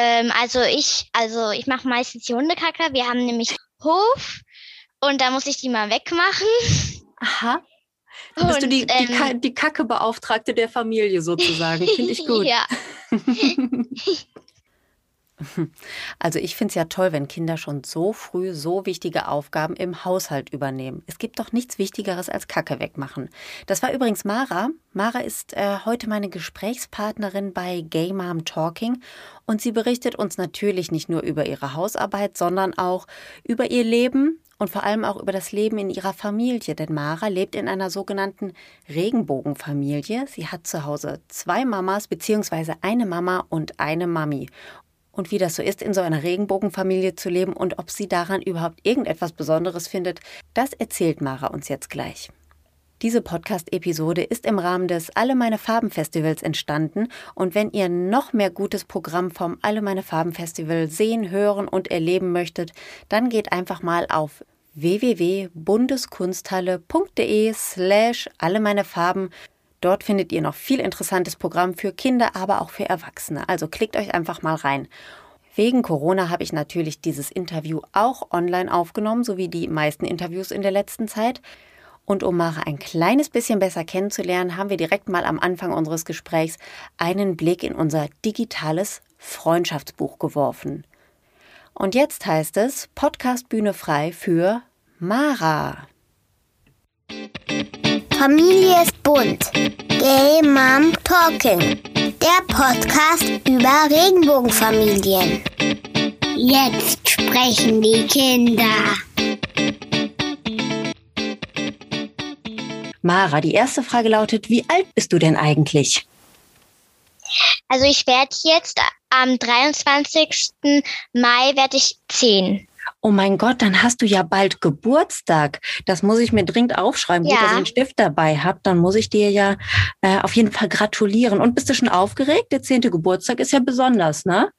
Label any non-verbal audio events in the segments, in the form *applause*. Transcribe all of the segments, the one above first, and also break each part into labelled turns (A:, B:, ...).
A: Ähm, also ich, also ich mache meistens die Hundekacke. Wir haben nämlich Hof und da muss ich die mal wegmachen.
B: Aha. Bist du
A: Und,
B: die, die,
A: ähm,
B: Ka die Kackebeauftragte der Familie sozusagen. Finde ich gut. *laughs*
A: ja. *laughs* *laughs*
B: Also ich finde es ja toll, wenn Kinder schon so früh so wichtige Aufgaben im Haushalt übernehmen. Es gibt doch nichts Wichtigeres als Kacke wegmachen. Das war übrigens Mara. Mara ist äh, heute meine Gesprächspartnerin bei Gay Mom Talking und sie berichtet uns natürlich nicht nur über ihre Hausarbeit, sondern auch über ihr Leben und vor allem auch über das Leben in ihrer Familie. Denn Mara lebt in einer sogenannten Regenbogenfamilie. Sie hat zu Hause zwei Mamas beziehungsweise eine Mama und eine Mami und wie das so ist, in so einer Regenbogenfamilie zu leben und ob sie daran überhaupt irgendetwas Besonderes findet, das erzählt Mara uns jetzt gleich. Diese Podcast-Episode ist im Rahmen des Alle meine Farben Festivals entstanden und wenn ihr noch mehr gutes Programm vom Alle meine Farben Festival sehen, hören und erleben möchtet, dann geht einfach mal auf www.bundeskunsthalle.de slash alle meine Farben Dort findet ihr noch viel interessantes Programm für Kinder, aber auch für Erwachsene. Also klickt euch einfach mal rein. Wegen Corona habe ich natürlich dieses Interview auch online aufgenommen, so wie die meisten Interviews in der letzten Zeit. Und um Mara ein kleines bisschen besser kennenzulernen, haben wir direkt mal am Anfang unseres Gesprächs einen Blick in unser digitales Freundschaftsbuch geworfen. Und jetzt heißt es Podcast Bühne frei für Mara.
C: Familie ist bunt. Gay Mom Talking. Der Podcast über Regenbogenfamilien. Jetzt sprechen die Kinder.
B: Mara, die erste Frage lautet, wie alt bist du denn eigentlich?
A: Also ich werde jetzt am 23. Mai werde ich 10.
B: Oh mein Gott, dann hast du ja bald Geburtstag. Das muss ich mir dringend aufschreiben. Gut,
A: Ja.
B: dass ich einen Stift dabei habe. Dann muss ich dir ja äh, auf jeden Fall gratulieren. Und bist du schon aufgeregt? Der zehnte Geburtstag ist ja besonders, ne?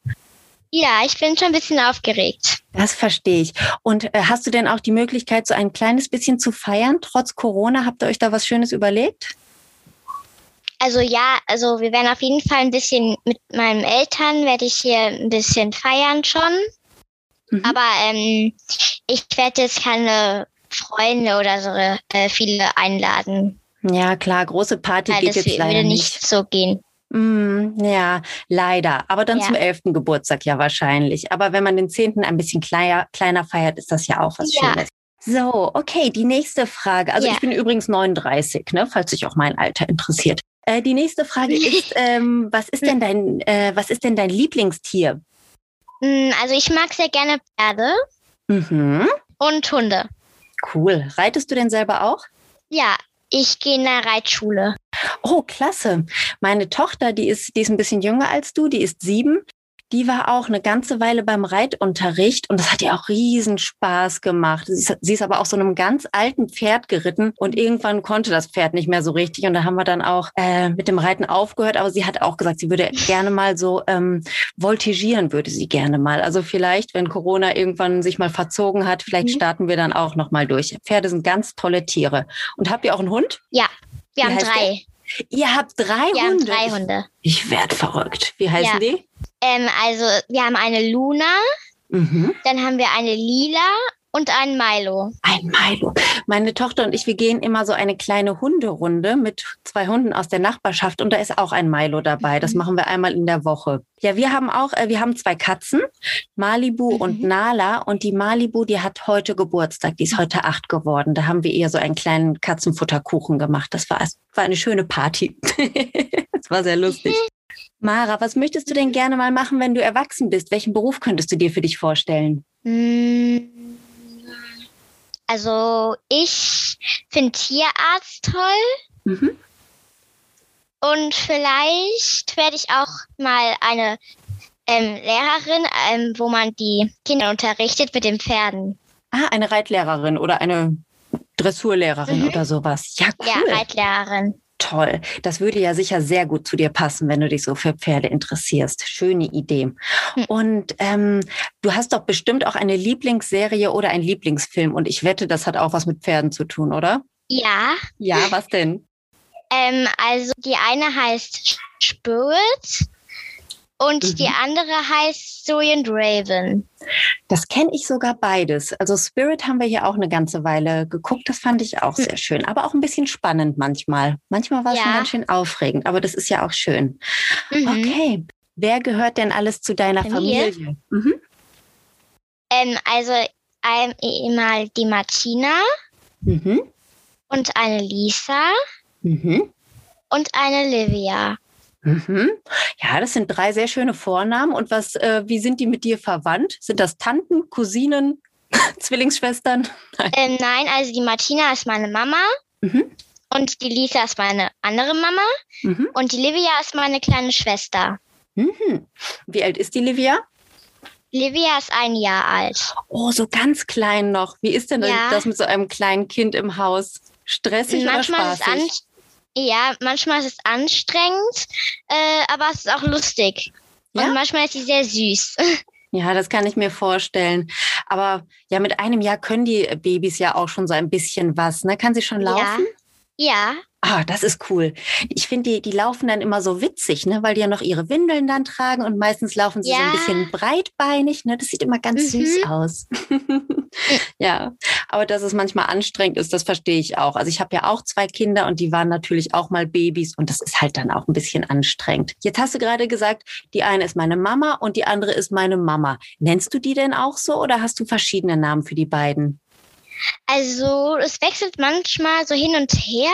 A: Ja, ich bin schon ein bisschen aufgeregt.
B: Das verstehe ich. Und äh, hast du denn auch die Möglichkeit, so ein kleines bisschen zu feiern, trotz Corona? Habt ihr euch da was Schönes überlegt?
A: Also ja, also wir werden auf jeden Fall ein bisschen mit meinen Eltern werde ich hier ein bisschen feiern schon.
B: Mhm.
A: Aber ähm, ich werde jetzt keine Freunde oder so äh, viele einladen.
B: Ja, klar, große Party
A: Weil
B: geht
A: das
B: jetzt leider
A: würde
B: nicht.
A: nicht so gehen.
B: Mm, ja, leider. Aber dann
A: Ja.
B: zum elften Geburtstag ja wahrscheinlich. Aber wenn man den zehnten ein bisschen kleiner, kleiner feiert, ist das ja auch was
A: Ja.
B: Schönes. So, okay, die nächste Frage. Also
A: Ja.
B: ich bin übrigens 39, ne, falls sich auch mein Alter interessiert. Äh, die nächste Frage *laughs* ist, ähm, was ist denn dein, äh, was ist denn dein Lieblingstier?
A: Mm, Also ich mag sehr gerne Pferde
B: Mhm,
A: und Hunde.
B: cool. Reitest du denn selber auch?
A: Ja, ich gehe in der Reitschule.
B: Oh, klasse. Meine Tochter, die ist, die ist ein bisschen jünger als du, die ist sieben. Die war auch eine ganze Weile beim Reitunterricht und das hat ihr auch riesen Spaß gemacht. Sie ist, sie ist aber auch so einem ganz alten Pferd geritten und irgendwann konnte das Pferd nicht mehr so richtig und da haben wir dann auch äh, mit dem Reiten aufgehört. Aber sie hat auch gesagt, sie würde gerne mal so ähm, voltigieren, würde sie gerne mal. Also vielleicht, wenn Corona irgendwann sich mal verzogen hat, vielleicht
A: Mhm.
B: starten wir dann auch noch mal durch. Pferde sind ganz tolle Tiere. Und habt ihr auch einen Hund?
A: Ja, wir
B: Wie
A: haben drei.
B: Ihr habt drei
A: Wir haben
B: Hunde.
A: drei Hunde.
B: Ich, ich werd verrückt. Wie heißen
A: Ja.
B: die?
A: Ähm, also wir haben eine Luna,
B: Mhm.
A: dann haben wir eine Lila und einen Milo.
B: Ein Milo. Meine Tochter und ich, wir gehen immer so eine kleine Hunderunde mit zwei Hunden aus der Nachbarschaft und da ist auch ein Milo dabei. Das
A: Mhm.
B: machen wir einmal in der Woche. Ja, wir haben auch, äh, wir haben zwei Katzen, Malibu
A: Mhm.
B: und Nala und die Malibu, die hat heute Geburtstag, die ist heute acht geworden. Da haben wir ihr so einen kleinen Katzenfutterkuchen gemacht. Das war, war eine schöne Party. *laughs* das war sehr lustig. Mara, was möchtest du denn gerne mal machen, wenn du erwachsen bist? Welchen Beruf könntest du dir für dich vorstellen?
A: Mm, Also ich finde Tierarzt toll
B: Mhm.
A: und vielleicht werde ich auch mal eine ähm, Lehrerin, ähm, wo man die Kinder unterrichtet mit den Pferden.
B: Ah, eine Reitlehrerin oder eine Dressurlehrerin
A: Mhm.
B: oder sowas. Ja, cool.
A: Ja, Reitlehrerin.
B: Toll. Das würde ja sicher sehr gut zu dir passen, wenn du dich so für Pferde interessierst. Schöne Idee.
A: Hm.
B: Und ähm, du hast doch bestimmt auch eine Lieblingsserie oder einen Lieblingsfilm. Und ich wette, das hat auch was mit Pferden zu tun, oder?
A: Ja,
B: Ja, was denn?
A: ähm, also die eine heißt Spirit Und
B: Mhm.
A: die andere heißt Zoe and Raven.
B: Das kenne ich sogar beides. Also Spirit haben wir hier auch eine ganze Weile geguckt. Das fand ich auch sehr schön, aber auch ein bisschen spannend manchmal. Manchmal war es schon
A: Ja.
B: ganz schön aufregend, aber das ist ja auch schön.
A: Mhm.
B: Okay. Wer gehört denn alles zu deiner
A: Familie?
B: Familie? Mhm.
A: Ähm, also einmal die Martina
B: Mhm.
A: und eine Lisa
B: Mhm.
A: und eine Livia.
B: Mhm. Ja, das sind drei sehr schöne Vornamen. Und was, äh, wie sind die mit dir verwandt? Sind das Tanten, Cousinen, *laughs* Zwillingsschwestern? Nein.
A: Ähm, nein, also die Martina ist meine Mama
B: Mhm.
A: und die Lisa ist meine andere Mama
B: Mhm.
A: und die Livia ist meine kleine Schwester.
B: Mhm. Wie alt ist die Livia?
A: Livia ist ein Jahr alt.
B: Oh, so ganz klein noch. Wie ist denn
A: Ja.
B: das mit so einem kleinen Kind im Haus? Stressig
A: manchmal
B: oder
A: ist es an,
B: spaßig?
A: Ja, manchmal ist es anstrengend, äh, aber es ist auch lustig.
B: Ja?
A: Und manchmal ist sie sehr süß. *laughs*
B: Ja, das kann ich mir vorstellen. Aber ja, mit einem Jahr können die Babys ja auch schon so ein bisschen was. Ne? Kann sie schon laufen?
A: ja,
B: Ah, das ist cool. Ich finde, die, die laufen dann immer so witzig, ne? weil die ja noch ihre Windeln dann tragen und meistens laufen sie so ein
A: Ja.
B: bisschen breitbeinig. Ne? Das sieht immer ganz
A: Mhm.
B: süß aus. *laughs* ja, aber dass es manchmal anstrengend ist, das verstehe ich auch. Also ich habe ja auch zwei Kinder und die waren natürlich auch mal Babys und das ist halt dann auch ein bisschen anstrengend. Jetzt hast du gerade gesagt, die eine ist meine Mama und die andere ist meine Mama. Nennst du die denn auch so oder hast du verschiedene Namen für die beiden?
A: Also es wechselt manchmal so hin und her.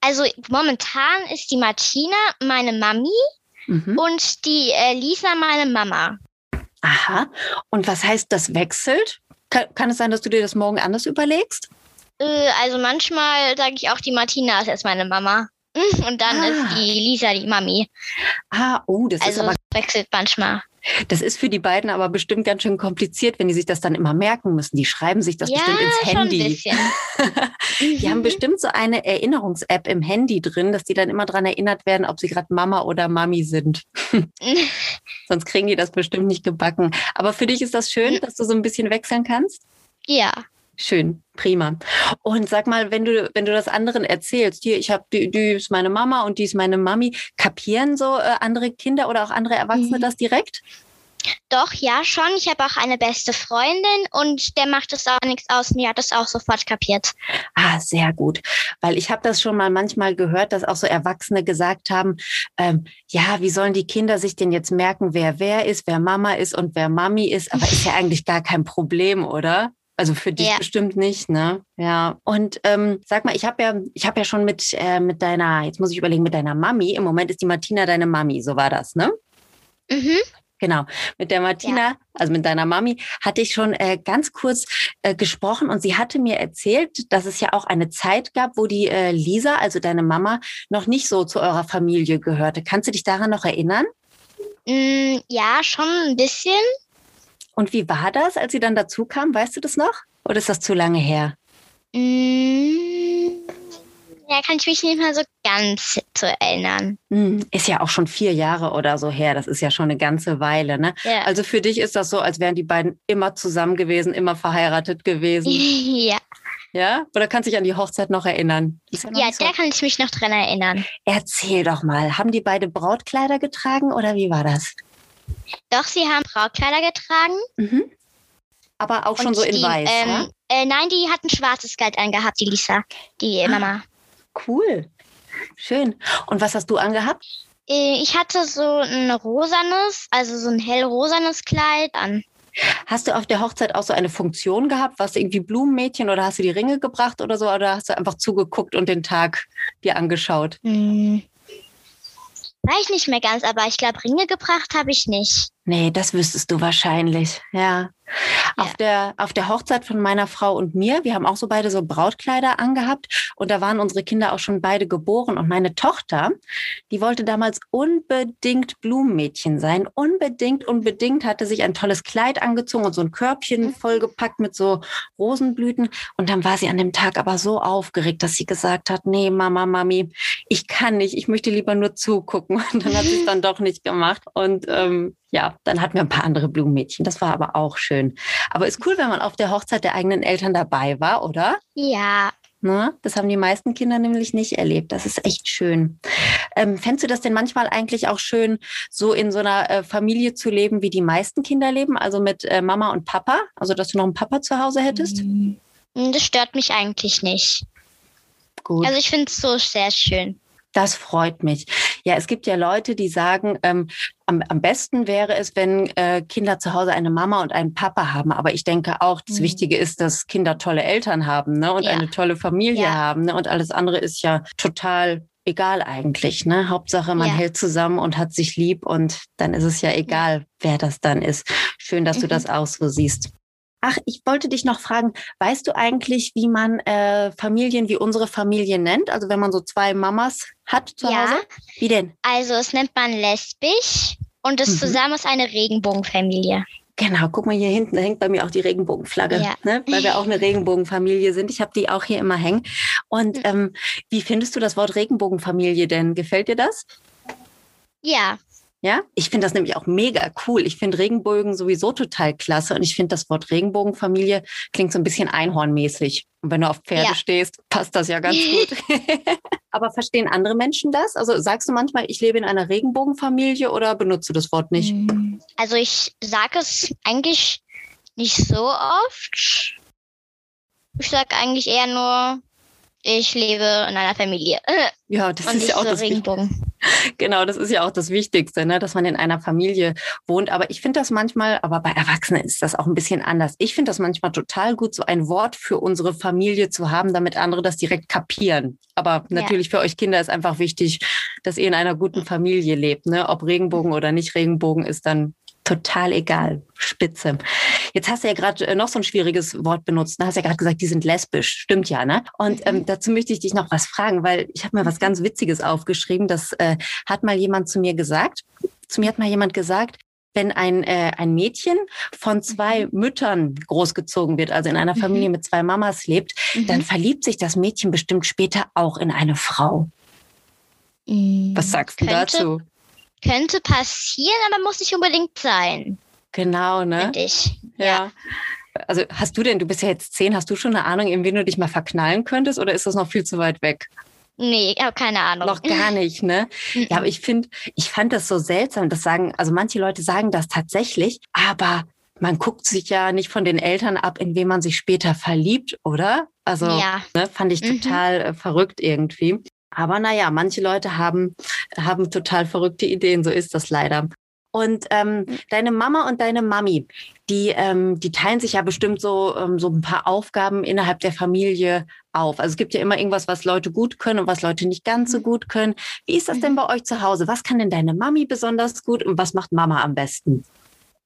A: Also momentan ist die Martina meine Mami
B: Mhm.
A: und die äh, Lisa meine Mama.
B: Aha. Und was heißt, das wechselt? Kann, kann es sein, dass du dir das morgen anders überlegst?
A: Äh, also manchmal sage ich auch, die Martina ist jetzt meine Mama. Und dann
B: Ah.
A: ist die Lisa die Mami.
B: Ah, oh, das ist
A: Also
B: aber
A: es wechselt manchmal.
B: das ist für die beiden aber bestimmt ganz schön kompliziert, wenn die sich das dann immer merken müssen. Die schreiben sich das
A: ja,
B: bestimmt ins Handy. *laughs* Die haben
A: Mhm.
B: bestimmt so eine Erinnerungs-App im Handy drin, dass die dann immer dran erinnert werden, ob sie gerade Mama oder Mami sind. *laughs* Sonst kriegen die das bestimmt nicht gebacken. Aber für dich ist das schön,
A: Mhm.
B: dass du so ein bisschen wechseln kannst?
A: ja.
B: Schön, prima. Und sag mal, wenn du, wenn du das anderen erzählst, hier, ich habe die, die ist meine Mama und die ist meine Mami, kapieren so äh, andere Kinder oder auch andere Erwachsene
A: Mhm.
B: das direkt?
A: Doch, ja, schon. Ich habe auch eine beste Freundin und der macht es auch nichts aus. Mir hat das auch sofort kapiert.
B: Ah, sehr gut. Weil ich habe das schon mal manchmal gehört, dass auch so Erwachsene gesagt haben, ähm, ja, wie sollen die Kinder sich denn jetzt merken, wer wer ist, wer Mama ist und wer Mami ist? Aber ist ja *laughs* eigentlich gar kein Problem, oder? Also für dich
A: Ja.
B: bestimmt nicht, ne? Ja. Und ähm, sag mal, ich habe ja, ich habe ja schon mit äh, mit deiner, jetzt muss ich überlegen, mit deiner Mami. Im Moment ist die Martina deine Mami, so war das, ne?
A: Mhm.
B: Genau. Mit der Martina, also mit deiner Mami, hatte ich schon äh, ganz kurz äh, gesprochen und sie hatte mir erzählt, dass es ja auch eine Zeit gab, wo die äh, Lisa, also deine Mama, noch nicht so zu eurer Familie gehörte. Kannst du dich daran noch erinnern?
A: Mm, ja, schon ein bisschen.
B: Und wie war das, als sie dann dazu kam? Weißt du das noch? Oder ist das zu lange her?
A: Mm, ja, kann ich mich nicht mehr so ganz zu erinnern.
B: Hm, ist ja auch schon vier Jahre oder so her. Das ist ja schon eine ganze Weile, ne?
A: Ja.
B: Also für dich ist das so, als wären die beiden immer zusammen gewesen, immer verheiratet gewesen. *laughs*
A: ja,
B: ja? Oder kannst du dich an die Hochzeit noch erinnern?
A: Ja
B: so
A: da kann ich mich noch dran erinnern.
B: Erzähl doch mal, haben die beide Brautkleider getragen oder wie war das?
A: Doch, sie haben Brautkleider getragen.
B: Mhm. Aber auch schon
A: und
B: so in
A: die,
B: weiß,
A: ähm,
B: ja?
A: äh, Nein, die hat ein schwarzes Kleid angehabt, die Lisa, die
B: Ah.
A: Mama.
B: Cool. Schön. Und was hast du angehabt?
A: Äh, Ich hatte so ein rosanes, also so ein hellrosanes Kleid an.
B: Hast du auf der Hochzeit auch so eine Funktion gehabt? Warst du irgendwie Blumenmädchen oder hast du die Ringe gebracht oder so? Oder hast du einfach zugeguckt und den Tag dir angeschaut?
A: Hm. Weiß ich nicht mehr ganz, aber ich glaube, Ringe gebracht habe ich nicht.
B: Nee, das wüsstest du wahrscheinlich, ja. Auf, der, auf der Hochzeit von meiner Frau und mir, wir haben auch so beide so Brautkleider angehabt. Und da waren unsere Kinder auch schon beide geboren. Und meine Tochter, die wollte damals unbedingt Blumenmädchen sein, unbedingt, unbedingt, hatte sich ein tolles Kleid angezogen und so ein Körbchen vollgepackt mit so Rosenblüten. Und dann war sie an dem Tag aber so aufgeregt, dass sie gesagt hat, nee, Mama, Mami, ich kann nicht, ich möchte lieber nur zugucken. *laughs* Und dann hat sie es dann doch nicht gemacht. Und ähm, ja, dann hatten wir ein paar andere Blumenmädchen. Das war aber auch schön. Aber ist cool, wenn man auf der Hochzeit der eigenen Eltern dabei war, oder?
A: Ja,
B: Ne? Das haben die meisten Kinder nämlich nicht erlebt. Das ist echt schön. Ähm, fändest du das denn manchmal eigentlich auch schön, so in so einer äh, Familie zu leben, wie die meisten Kinder leben? Also mit äh, Mama und Papa? Also, dass du noch einen Papa zu Hause hättest?
A: Mm, Das stört mich eigentlich nicht.
B: Gut.
A: Also ich finde es so sehr schön.
B: Das freut mich. Ja, es gibt ja Leute, die sagen, ähm, am, am besten wäre es, wenn äh, Kinder zu Hause eine Mama und einen Papa haben. Aber ich denke auch, das
A: Mhm.
B: Wichtige ist, dass Kinder tolle Eltern haben ne? und
A: Ja.
B: eine tolle Familie
A: Ja.
B: haben. Ne? Und alles andere ist ja total egal eigentlich. Ne? Hauptsache, man
A: Ja.
B: hält zusammen und hat sich lieb und dann ist es ja egal, wer das dann ist. Schön, dass du
A: Mhm.
B: das auch so siehst. Ach, ich wollte dich noch fragen, weißt du eigentlich, wie man äh, Familien wie unsere Familie nennt? Also wenn man so zwei Mamas hat zu
A: Ja.
B: Hause? Wie denn?
A: Also es nennt man lesbisch und es
B: Mhm.
A: zusammen ist eine Regenbogenfamilie.
B: Genau, guck mal hier hinten, da hängt bei mir auch die Regenbogenflagge,
A: Ja.
B: ne? weil wir auch eine Regenbogenfamilie sind. Ich habe die auch hier immer hängen. Und
A: Mhm.
B: ähm, wie findest du das Wort Regenbogenfamilie denn? Gefällt dir das?
A: Ja,
B: Ja, ich finde das nämlich auch mega cool. Ich finde Regenbogen sowieso total klasse und ich finde das Wort Regenbogenfamilie klingt so ein bisschen einhornmäßig. Und wenn du auf Pferde
A: Ja.
B: stehst, passt das ja ganz gut. *laughs* Aber verstehen andere Menschen das? Also sagst du manchmal, ich lebe in einer Regenbogenfamilie oder benutzt du das Wort nicht?
A: Mm. Also ich sage es eigentlich nicht so oft. Ich sage eigentlich eher nur, ich lebe in einer Familie.
B: Ja, das
A: und
B: ist ja auch
A: so
B: das.
A: Regenbogen.
B: Genau, das ist ja auch das Wichtigste, ne? dass man in einer Familie wohnt. Aber ich finde das manchmal, aber bei Erwachsenen ist das auch ein bisschen anders. Ich finde das manchmal total gut, so ein Wort für unsere Familie zu haben, damit andere das direkt kapieren. Aber
A: Ja.
B: natürlich für euch Kinder ist einfach wichtig, dass ihr in einer guten Familie lebt. Ne? Ob Regenbogen oder nicht Regenbogen ist dann total egal. Spitze. Jetzt hast du ja gerade äh, noch so ein schwieriges Wort benutzt. Du hast ja gerade gesagt, die sind lesbisch. Stimmt ja, ne? Und ähm, dazu möchte ich dich noch was fragen, weil ich habe mir was ganz Witziges aufgeschrieben. Das äh, hat mal jemand zu mir gesagt. Zu mir hat mal jemand gesagt, wenn ein, äh, ein Mädchen von zwei Müttern großgezogen wird, also in einer
A: Mhm.
B: Familie mit zwei Mamas lebt, dann verliebt sich das Mädchen bestimmt später auch in eine Frau.
A: Mhm.
B: Was sagst du dazu?
A: Könnte passieren, aber muss nicht unbedingt sein,
B: Genau, ne?
A: finde ich.
B: Ja. Also hast du denn, du bist ja jetzt zehn, hast du schon eine Ahnung, in wen du dich mal verknallen könntest oder ist das noch viel zu weit weg?
A: Nee, ich habe keine Ahnung.
B: Noch gar nicht, ne? Ja, aber ich finde, ich fand das so seltsam, das sagen, also manche Leute sagen das tatsächlich, aber man guckt sich ja nicht von den Eltern ab, in wen man sich später verliebt, oder? Also
A: ja.
B: ne, fand ich
A: Mhm.
B: total äh, verrückt irgendwie. Aber naja, manche Leute haben, haben total verrückte Ideen, so ist das leider. Und ähm, deine Mama und deine Mami, die, ähm, die teilen sich ja bestimmt so, ähm, so ein paar Aufgaben innerhalb der Familie auf. Also es gibt ja immer irgendwas, was Leute gut können und was Leute nicht ganz so gut können. Wie ist das denn bei euch zu Hause? Was kann denn deine Mami besonders gut und was macht Mama am besten?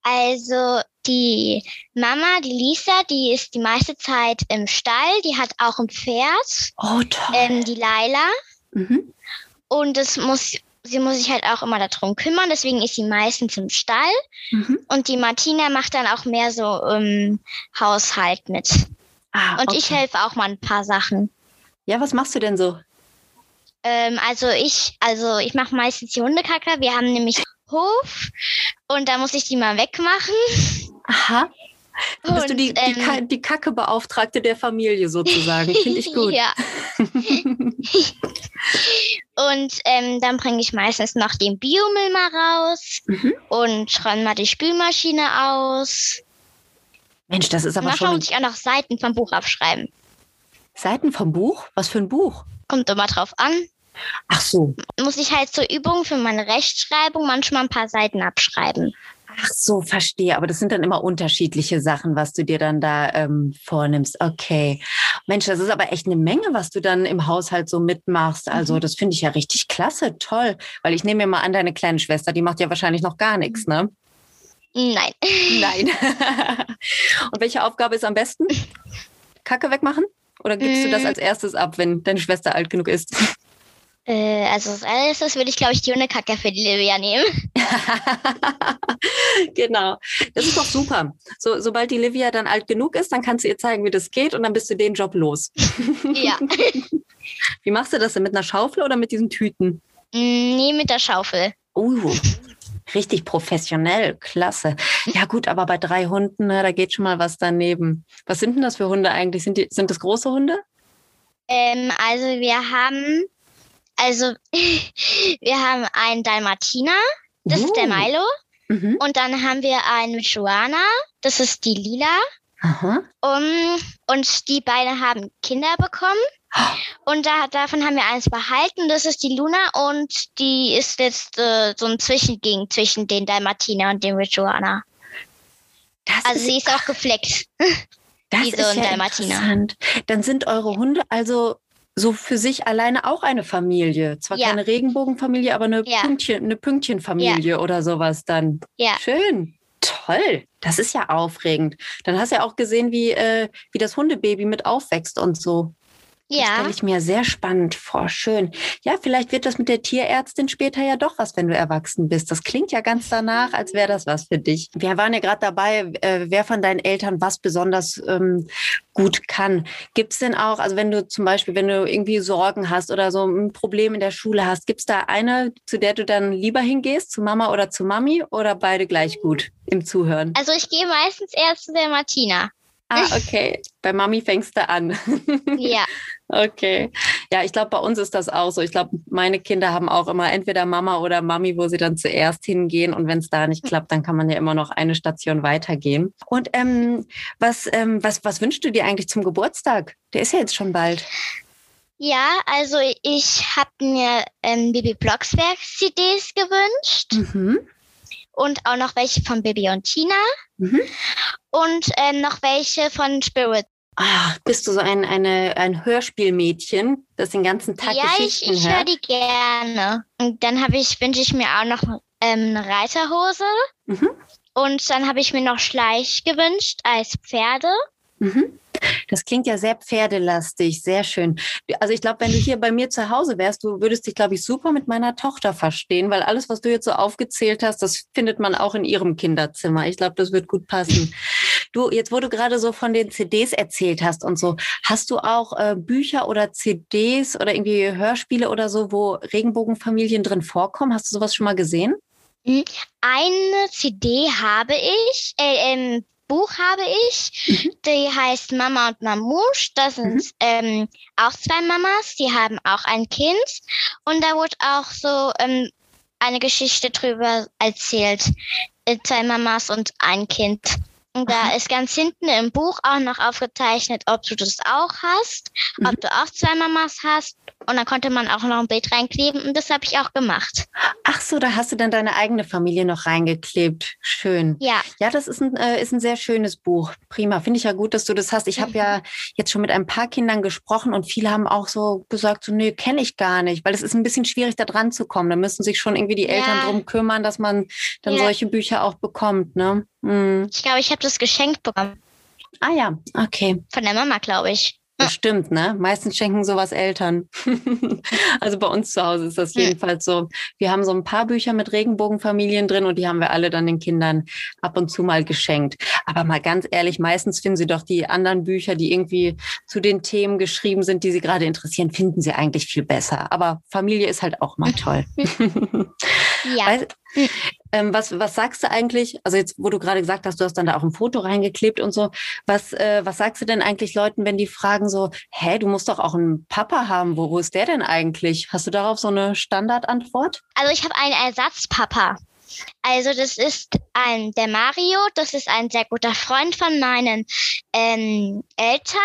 A: Also die Mama, die Lisa, die ist die meiste Zeit im Stall. Die hat auch ein Pferd,
B: Oh, toll.
A: ähm, die Laila.
B: Mhm.
A: Und das muss, sie muss sich halt auch immer darum kümmern. Deswegen ist sie meistens im Stall.
B: Mhm.
A: Und die Martina macht dann auch mehr so im Haushalt mit.
B: Ah,
A: Und ich
B: okay.
A: helfe auch mal ein paar Sachen.
B: Ja, was machst du denn so?
A: Ähm, also ich, also ich mache meistens die Hundekacke. Wir haben nämlich Hof und da muss ich die mal wegmachen.
B: Aha. Dann bist du
A: Und,
B: die, die,
A: ähm,
B: die Kacke-Beauftragte der Familie sozusagen. Finde ich gut. *laughs*
A: ja. *laughs* *laughs* Und ähm, dann bringe ich meistens noch den Biomüll mal raus
B: Mhm.
A: und räume mal die Spülmaschine aus.
B: Mensch, das ist aber
A: manchmal
B: schon
A: muss ich auch noch Seiten vom Buch abschreiben.
B: Seiten vom Buch? Was für ein Buch?
A: Kommt immer drauf an.
B: Ach so.
A: Muss ich halt zur Übung für meine Rechtschreibung manchmal ein paar Seiten abschreiben.
B: Ach so, verstehe. Aber das sind dann immer unterschiedliche Sachen, was du dir dann da ähm, vornimmst. Okay. Mensch, das ist aber echt eine Menge, was du dann im Haushalt so mitmachst. Also, das finde ich ja richtig klasse, toll. Weil ich nehme mir mal an, deine kleine Schwester, die macht ja wahrscheinlich noch gar nichts, ne?
A: Nein.
B: Nein. *laughs* Und welche Aufgabe ist am besten? *laughs* Kacke wegmachen? Oder gibst du das
A: Mm.
B: als erstes ab, wenn deine Schwester alt genug ist?
A: Äh, also als erstes würde ich, glaube ich, die Hundekacke für die Livia nehmen. *laughs* *laughs*
B: genau. Das ist doch super. So, sobald die Livia dann alt genug ist, dann kannst du ihr zeigen, wie das geht und dann bist du den Job los. *laughs*
A: ja.
B: Wie machst du das denn? Mit einer Schaufel oder mit diesen Tüten?
A: Mm, Nee, mit der Schaufel.
B: Uh, richtig professionell. Klasse. Ja, gut, aber bei drei Hunden, ne, da geht schon mal was daneben. Was sind denn das für Hunde eigentlich? Sind, die, sind das große Hunde?
A: Ähm, also wir haben, also *laughs* wir haben einen Dalmatiner, das uh. ist der Milo. Mhm. Und dann haben wir einen mit Joana, das ist die Lila. Aha. Um, und die beiden haben Kinder bekommen. *gasps* Und da, davon haben wir eins behalten. Das ist die Luna und die ist jetzt äh, so ein Zwischenging zwischen den Dalmatiner und dem. Das also ist sie ist auch gefleckt. *laughs*
B: Das ist ja interessant. Dann sind eure Hunde also so für sich alleine auch eine Familie. Zwar ja. keine Regenbogenfamilie, aber eine, ja. Pünktchen, eine Pünktchenfamilie ja. oder sowas dann. Ja. Schön. Toll. Das ist ja aufregend. Dann hast du ja auch gesehen, wie, äh, wie das Hundebaby mit aufwächst und so. Ja. Das stelle ich mir sehr spannend vor. Schön. Ja, vielleicht wird das mit der Tierärztin später ja doch was, wenn du erwachsen bist. Das klingt ja ganz danach, als wäre das was für dich. Wir waren ja gerade dabei, äh, wer von deinen Eltern was besonders ähm, gut kann. Gibt es denn auch, also wenn du zum Beispiel, wenn du irgendwie Sorgen hast oder so ein Problem in der Schule hast, gibt es da eine, zu der du dann lieber hingehst, zu Mama oder zu Mami oder beide gleich gut im Zuhören?
A: Also ich gehe meistens eher zu der Martina.
B: Ah, *laughs* okay. Bei Mami fängst du an.
A: Ja. *laughs*
B: okay. Ja, ich glaube, bei uns ist das auch so. Ich glaube, meine Kinder haben auch immer entweder Mama oder Mami, wo sie dann zuerst hingehen. Und wenn es da nicht klappt, dann kann man ja immer noch eine Station weitergehen. Und ähm, was, ähm, was, was wünschst du dir eigentlich zum Geburtstag? Der ist ja jetzt schon bald.
A: Ja, also ich habe mir ähm, Bibi Blocksberg CDs gewünscht. Mhm und auch noch welche von Bibi und Tina mhm. und ähm, noch welche von Spirit.
B: Ah, bist du so ein, eine, ein Hörspielmädchen, das den ganzen Tag ja, Geschichten
A: ich, ich höre die gerne. Und dann habe ich, wünsche ich mir auch noch ähm, eine Reiterhose. Mhm. Und dann habe ich mir noch Schleich gewünscht als Pferde.
B: Mhm. Das klingt ja sehr pferdelastig, sehr schön. Also ich glaube, wenn du hier bei mir zu Hause wärst, du würdest dich, glaube ich, super mit meiner Tochter verstehen, weil alles, was du jetzt so aufgezählt hast, das findet man auch in ihrem Kinderzimmer. Ich glaube, das wird gut passen. Du, jetzt wo du gerade so von den CDs erzählt hast und so, hast du auch äh, Bücher oder CDs oder irgendwie Hörspiele oder so, wo Regenbogenfamilien drin vorkommen? Hast du sowas schon mal gesehen?
A: Hm, eine CD habe ich, äh, ähm, Buch habe ich. Mhm. Die heißt Mama und Mamouche. Das sind mhm. ähm, auch zwei Mamas, die haben auch ein Kind. Und da wurde auch so ähm, eine Geschichte drüber erzählt. Äh, zwei Mamas und ein Kind. Und da ist ganz hinten im Buch auch noch aufgezeichnet, ob du das auch hast, mhm. ob du auch zwei Mamas hast. Und dann konnte man auch noch ein Bild reinkleben und das habe ich auch gemacht.
B: Ach so, da hast du dann deine eigene Familie noch reingeklebt. Schön.
A: Ja.
B: Ja, das ist ein, äh, ist ein sehr schönes Buch. Prima. Finde ich ja gut, dass du das hast. Ich habe ja jetzt schon mit ein paar Kindern gesprochen und viele haben auch so gesagt, so, nee, kenne ich gar nicht, weil es ist ein bisschen schwierig, da dran zu kommen. Da müssen sich schon irgendwie die Eltern ja. drum kümmern, dass man dann ja. solche Bücher auch bekommt. Ne?
A: Mhm. Ich glaube, ich habe das geschenkt bekommen.
B: Ah ja, okay.
A: Von der Mama, glaube ich.
B: Bestimmt, ne? Meistens schenken sowas Eltern. *laughs* also bei uns zu Hause ist das jedenfalls so. Wir haben so ein paar Bücher mit Regenbogenfamilien drin und die haben wir alle dann den Kindern ab und zu mal geschenkt. Aber mal ganz ehrlich, meistens finden sie doch die anderen Bücher, die irgendwie zu den Themen geschrieben sind, die sie gerade interessieren, finden sie eigentlich viel besser. Aber Familie ist halt auch mal *laughs* toll.
A: ja. *laughs* Weil,
B: ähm, was, was sagst du eigentlich, also jetzt, wo du gerade gesagt hast, du hast dann da auch ein Foto reingeklebt und so, was, äh, was sagst du denn eigentlich Leuten, wenn die fragen so, hä, du musst doch auch einen Papa haben, wo, wo ist der denn eigentlich? Hast du darauf so eine Standardantwort?
A: Also ich habe einen Ersatzpapa. Also das ist ein, der Mario, das ist ein sehr guter Freund von meinen ähm, Eltern.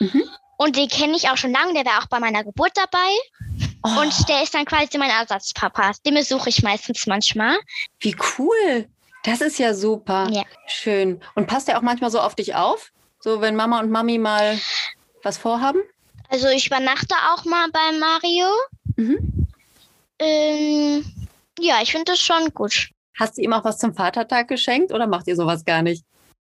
A: Mhm. Und den kenne ich auch schon lange, der war auch bei meiner Geburt dabei. Oh. Und der ist dann quasi mein Ersatzpapa. Den besuche ich meistens manchmal.
B: Wie cool. Das ist ja super. Ja. Schön. Und passt er auch manchmal so auf dich auf? So, wenn Mama und Mami mal was vorhaben?
A: Also ich übernachte auch mal bei Mario. Mhm. Ähm, ja, ich finde das schon gut.
B: Hast du ihm auch was zum Vatertag geschenkt oder macht ihr sowas gar nicht?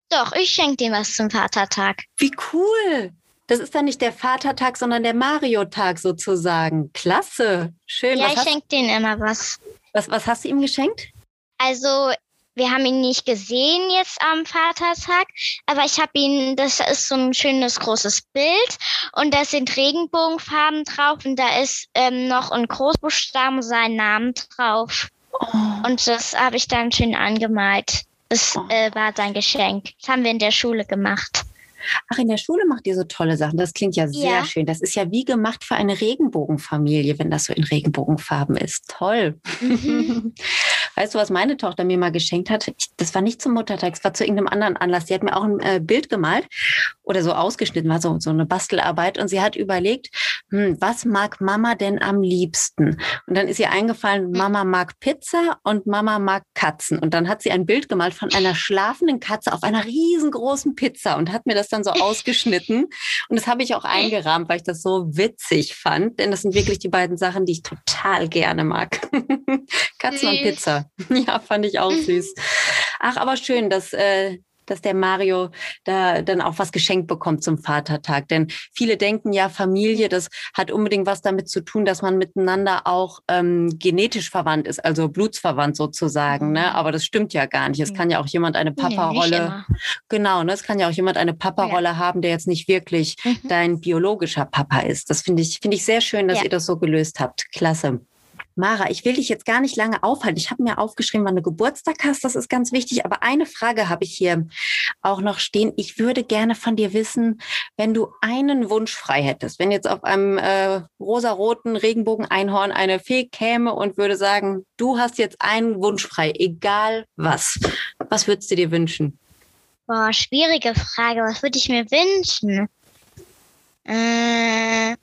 A: Doch, ich schenke ihm was zum Vatertag.
B: Wie cool. Das ist dann nicht der Vatertag, sondern der Mario-Tag sozusagen. Klasse. Schön.
A: Ja, was ich schenke denen immer was.
B: was. Was hast du ihm geschenkt?
A: Also, wir haben ihn nicht gesehen jetzt am Vatertag, aber ich habe ihn, das ist so ein schönes großes Bild und da sind Regenbogenfarben drauf und da ist ähm, noch in Großbuchstaben sein Name drauf. Oh. Und das habe ich dann schön angemalt. Das oh. äh, war sein Geschenk. Das haben wir in der Schule gemacht.
B: Ach, in der Schule macht ihr so tolle Sachen. Das klingt ja sehr ja. schön. Das ist ja wie gemacht für eine Regenbogenfamilie, wenn das so in Regenbogenfarben ist. Toll. Mhm. *laughs* Weißt du, was meine Tochter mir mal geschenkt hat? Das war nicht zum Muttertag, es war zu irgendeinem anderen Anlass. Die hat mir auch ein äh, Bild gemalt oder so ausgeschnitten, war so, so eine Bastelarbeit. Und sie hat überlegt, hm, was mag Mama denn am liebsten? Und dann ist ihr eingefallen, hm. Mama mag Pizza und Mama mag Katzen. Und dann hat sie ein Bild gemalt von einer schlafenden Katze auf einer riesengroßen Pizza und hat mir das dann so ausgeschnitten. Und das habe ich auch eingerahmt, weil ich das so witzig fand. Denn das sind wirklich die beiden Sachen, die ich total gerne mag. *laughs* Katzen und Pizza. *laughs* Ja, fand ich auch süß. Ach, aber schön, dass, äh, dass der Mario da dann auch was geschenkt bekommt zum Vatertag. Denn viele denken ja, Familie, das hat unbedingt was damit zu tun, dass man miteinander auch ähm, genetisch verwandt ist, also blutsverwandt sozusagen. Ne? Mhm. Aber das stimmt ja gar nicht. Es kann ja auch jemand eine Papa-Rolle. Nee, genau, ne? es kann ja auch jemand eine Papa-Rolle ja. haben, der jetzt nicht wirklich mhm. dein biologischer Papa ist. Das finde ich, finde ich sehr schön, dass ja. ihr das so gelöst habt. Klasse. Mara, ich will dich jetzt gar nicht lange aufhalten. Ich habe mir aufgeschrieben, wann du Geburtstag hast. Das ist ganz wichtig. Aber eine Frage habe ich hier auch noch stehen. Ich würde gerne von dir wissen, wenn du einen Wunsch frei hättest, wenn jetzt auf einem äh, rosaroten Regenbogen-Einhorn eine Fee käme und würde sagen, du hast jetzt einen Wunsch frei, egal was. Was würdest du dir wünschen?
A: Boah, schwierige Frage. Was würde ich mir wünschen? Äh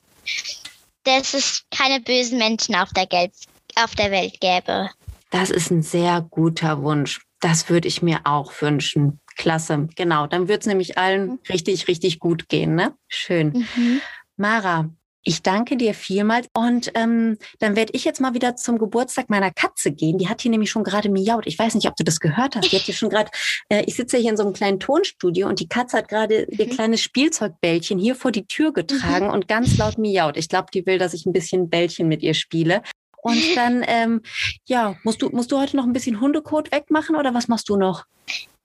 A: dass es keine bösen Menschen auf der, Geld, auf der Welt gäbe.
B: Das ist ein sehr guter Wunsch. Das würde ich mir auch wünschen. Klasse, genau. Dann wird es nämlich allen mhm. richtig, richtig gut gehen. Ne? Schön. Mhm. Mara, ich danke dir vielmals und ähm, dann werde ich jetzt mal wieder zum Geburtstag meiner Katze gehen. Die hat hier nämlich schon gerade miaut. Ich weiß nicht, ob du das gehört hast. Die hat hier schon gerade, äh, ich sitze hier in so einem kleinen Tonstudio und die Katze hat gerade mhm. ihr kleines Spielzeugbällchen hier vor die Tür getragen mhm. und ganz laut miaut. Ich glaube, die will, dass ich ein bisschen Bällchen mit ihr spiele. Und dann, ähm, ja, musst du, musst du heute noch ein bisschen Hundekot wegmachen oder was machst du noch?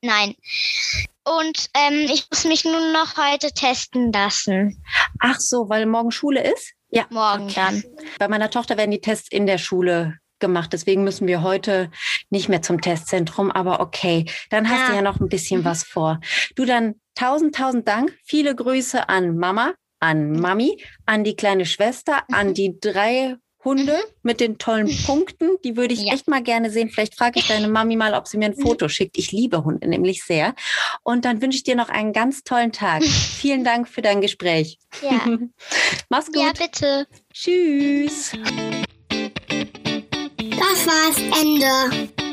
A: Nein. Und ähm, ich muss mich nun noch heute testen lassen.
B: Ach so, weil morgen Schule ist?
A: Ja. Morgen okay. dann.
B: Bei meiner Tochter werden die Tests in der Schule gemacht. Deswegen müssen wir heute nicht mehr zum Testzentrum. Aber okay, dann hast ja. du ja noch ein bisschen was vor. Du dann tausend, tausend Dank. Viele Grüße an Mama, an Mami, an die kleine Schwester, an die drei Hunde mit den tollen *laughs* Punkten. Die würde ich ja. echt mal gerne sehen. Vielleicht frage ich deine Mami mal, ob sie mir ein mhm. Foto schickt. Ich liebe Hunde nämlich sehr. Und dann wünsche ich dir noch einen ganz tollen Tag. *laughs* Vielen Dank für dein Gespräch. Ja. *laughs* Mach's gut. Ja,
A: bitte.
B: Tschüss.
C: Das war's Ende.